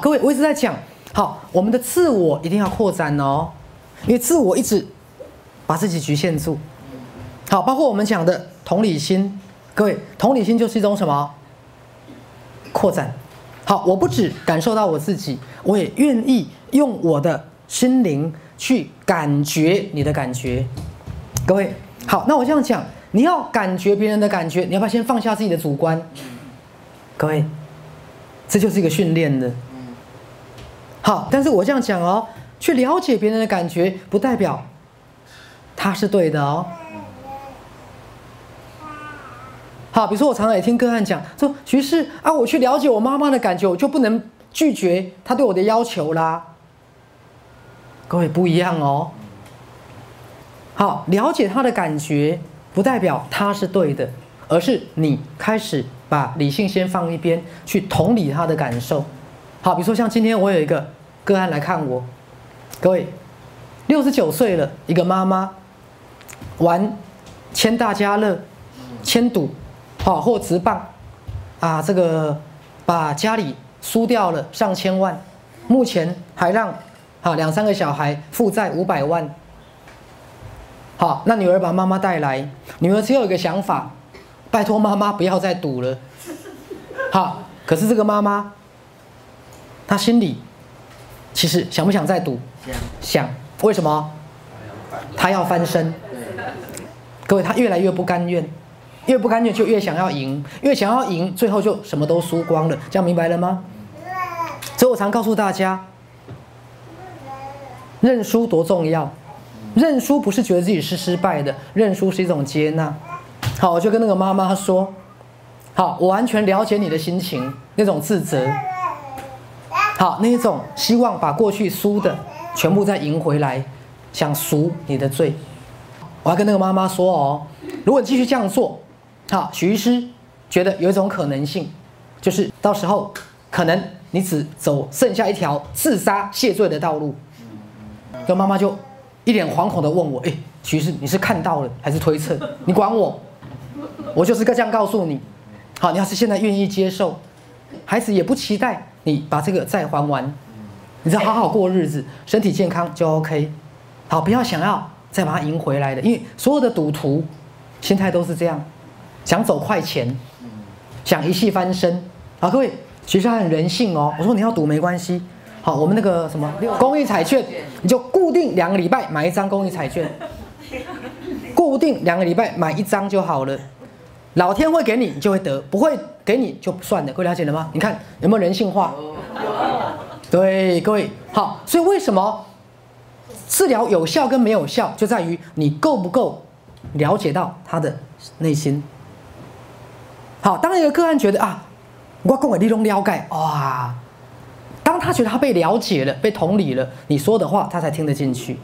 各位，我一直在讲，好，我们的自我一定要扩展哦，因为自我一直把自己局限住。好，包括我们讲的同理心，各位，同理心就是一种什么？扩展。好，我不止感受到我自己，我也愿意用我的心灵去感觉你的感觉。各位，好，那我这样讲，你要感觉别人的感觉，你要不要先放下自己的主观？各位，这就是一个训练的。好，但是我这样讲哦，去了解别人的感觉，不代表他是对的哦。好，比如说我常常也听个案讲说，徐师啊，我去了解我妈妈的感觉，我就不能拒绝她对我的要求啦。各位不一样哦。好，了解他的感觉，不代表他是对的，而是你开始把理性先放一边，去同理他的感受。好，比如说像今天我有一个个案来看我，各位，六十九岁了，一个妈妈，玩签大家乐，签赌。好，或直棒，啊，这个把家里输掉了上千万，目前还让啊两三个小孩负债五百万。好，那女儿把妈妈带来，女儿只有一个想法，拜托妈妈不要再赌了。好，可是这个妈妈，她心里其实想不想再赌？想。为什么？他要翻身。各位，他越来越不甘愿。越不甘愿就越想要赢，越想要赢，最后就什么都输光了。这样明白了吗？所以我常告诉大家，认输多重要。认输不是觉得自己是失败的，认输是一种接纳。好，我就跟那个妈妈说：“好，我完全了解你的心情，那种自责。好，那一种希望把过去输的全部再赢回来，想赎你的罪。我要跟那个妈妈说哦，如果你继续这样做。”好，许医师觉得有一种可能性，就是到时候可能你只走剩下一条自杀谢罪的道路。跟妈妈就一脸惶恐的问我：“哎，许医师，你是看到了还是推测？你管我？我就是个这样告诉你。好，你要是现在愿意接受，孩子也不期待你把这个债还完，你再好好过日子，身体健康就 OK。好，不要想要再把它赢回来的，因为所有的赌徒心态都是这样。”想走快钱，想一气翻身好！各位，其实很人性哦。我说你要赌没关系，好，我们那个什么公益彩券，你就固定两个礼拜买一张公益彩券，固定两个礼拜买一张就好了。老天会给你，你就会得；不会给你就算了。各位了解了吗？你看有没有人性化？对，各位好。所以为什么治疗有效跟没有效，就在于你够不够了解到他的内心。好，当一个个案觉得啊，我跟我利用了解哇，当他觉得他被了解了、被同理了，你说的话他才听得进去。